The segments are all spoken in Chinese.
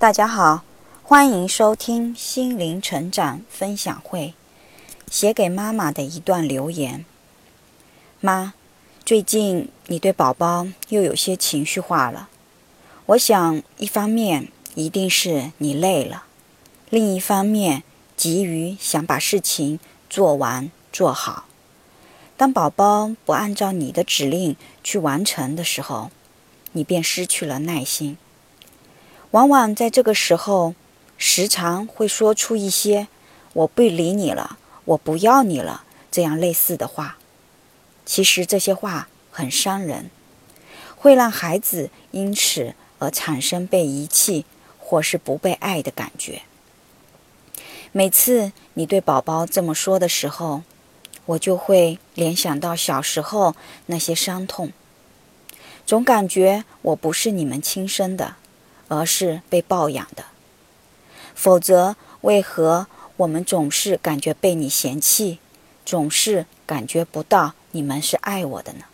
大家好，欢迎收听心灵成长分享会。写给妈妈的一段留言：妈，最近你对宝宝又有些情绪化了。我想，一方面一定是你累了，另一方面急于想把事情做完做好。当宝宝不按照你的指令去完成的时候，你便失去了耐心。往往在这个时候，时常会说出一些“我不理你了，我不要你了”这样类似的话。其实这些话很伤人，会让孩子因此而产生被遗弃或是不被爱的感觉。每次你对宝宝这么说的时候，我就会联想到小时候那些伤痛，总感觉我不是你们亲生的。而是被抱养的，否则为何我们总是感觉被你嫌弃，总是感觉不到你们是爱我的呢？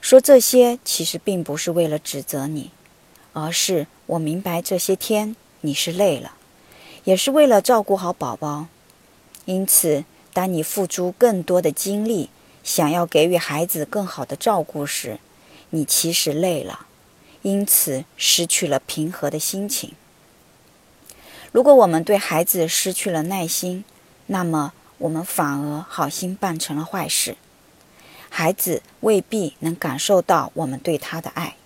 说这些其实并不是为了指责你，而是我明白这些天你是累了，也是为了照顾好宝宝。因此，当你付出更多的精力，想要给予孩子更好的照顾时，你其实累了。因此，失去了平和的心情。如果我们对孩子失去了耐心，那么我们反而好心办成了坏事。孩子未必能感受到我们对他的爱，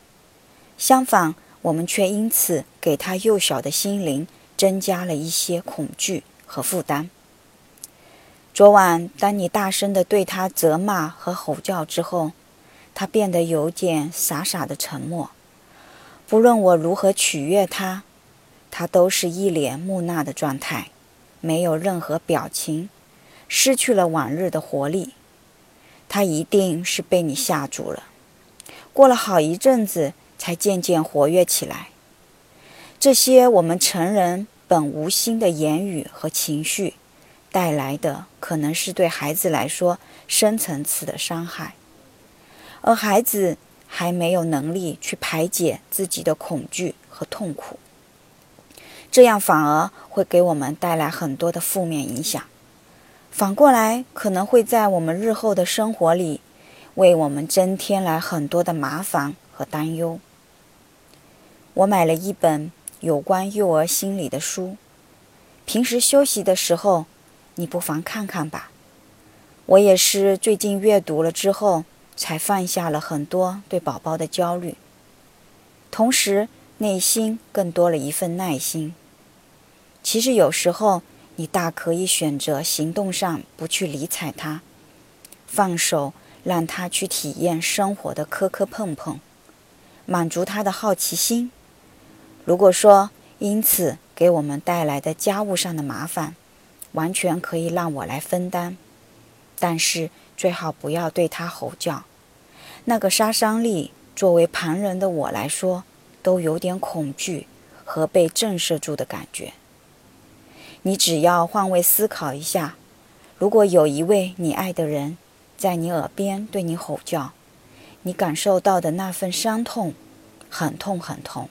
相反，我们却因此给他幼小的心灵增加了一些恐惧和负担。昨晚，当你大声的对他责骂和吼叫之后，他变得有点傻傻的沉默。不论我如何取悦他，他都是一脸木讷的状态，没有任何表情，失去了往日的活力。他一定是被你吓住了。过了好一阵子，才渐渐活跃起来。这些我们成人本无心的言语和情绪，带来的可能是对孩子来说深层次的伤害，而孩子。还没有能力去排解自己的恐惧和痛苦，这样反而会给我们带来很多的负面影响。反过来，可能会在我们日后的生活里，为我们增添来很多的麻烦和担忧。我买了一本有关幼儿心理的书，平时休息的时候，你不妨看看吧。我也是最近阅读了之后。才放下了很多对宝宝的焦虑，同时内心更多了一份耐心。其实有时候你大可以选择行动上不去理睬他，放手让他去体验生活的磕磕碰碰，满足他的好奇心。如果说因此给我们带来的家务上的麻烦，完全可以让我来分担，但是。最好不要对他吼叫，那个杀伤力，作为旁人的我来说，都有点恐惧和被震慑住的感觉。你只要换位思考一下，如果有一位你爱的人在你耳边对你吼叫，你感受到的那份伤痛，很痛很痛，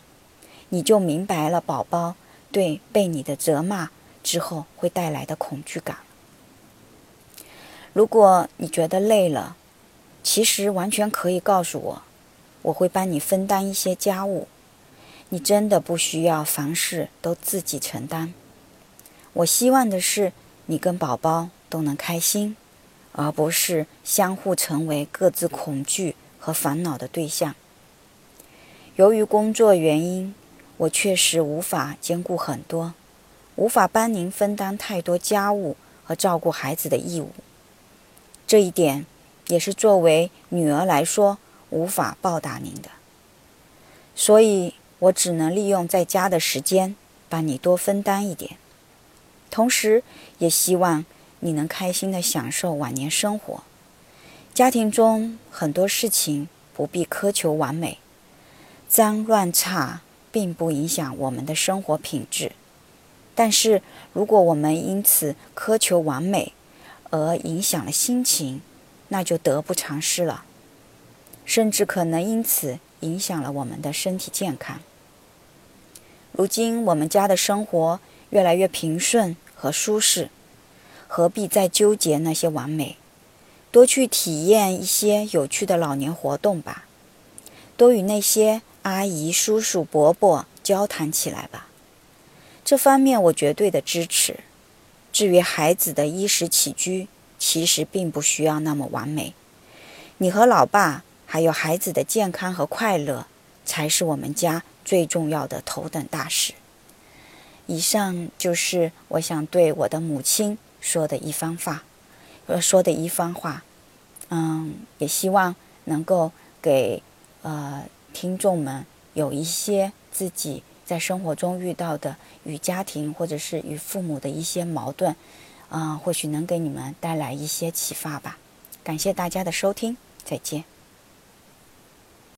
你就明白了宝宝对被你的责骂之后会带来的恐惧感。如果你觉得累了，其实完全可以告诉我，我会帮你分担一些家务。你真的不需要凡事都自己承担。我希望的是你跟宝宝都能开心，而不是相互成为各自恐惧和烦恼的对象。由于工作原因，我确实无法兼顾很多，无法帮您分担太多家务和照顾孩子的义务。这一点也是作为女儿来说无法报答您的，所以我只能利用在家的时间帮你多分担一点，同时也希望你能开心的享受晚年生活。家庭中很多事情不必苛求完美，脏乱差并不影响我们的生活品质，但是如果我们因此苛求完美，而影响了心情，那就得不偿失了，甚至可能因此影响了我们的身体健康。如今我们家的生活越来越平顺和舒适，何必再纠结那些完美？多去体验一些有趣的老年活动吧，多与那些阿姨、叔叔、伯伯交谈起来吧。这方面我绝对的支持。至于孩子的衣食起居，其实并不需要那么完美。你和老爸，还有孩子的健康和快乐，才是我们家最重要的头等大事。以上就是我想对我的母亲说的一番话。呃，说的一番话，嗯，也希望能够给呃听众们有一些自己在生活中遇到的与家庭或者是与父母的一些矛盾，啊，或许能给你们带来一些启发吧。感谢大家的收听，再见。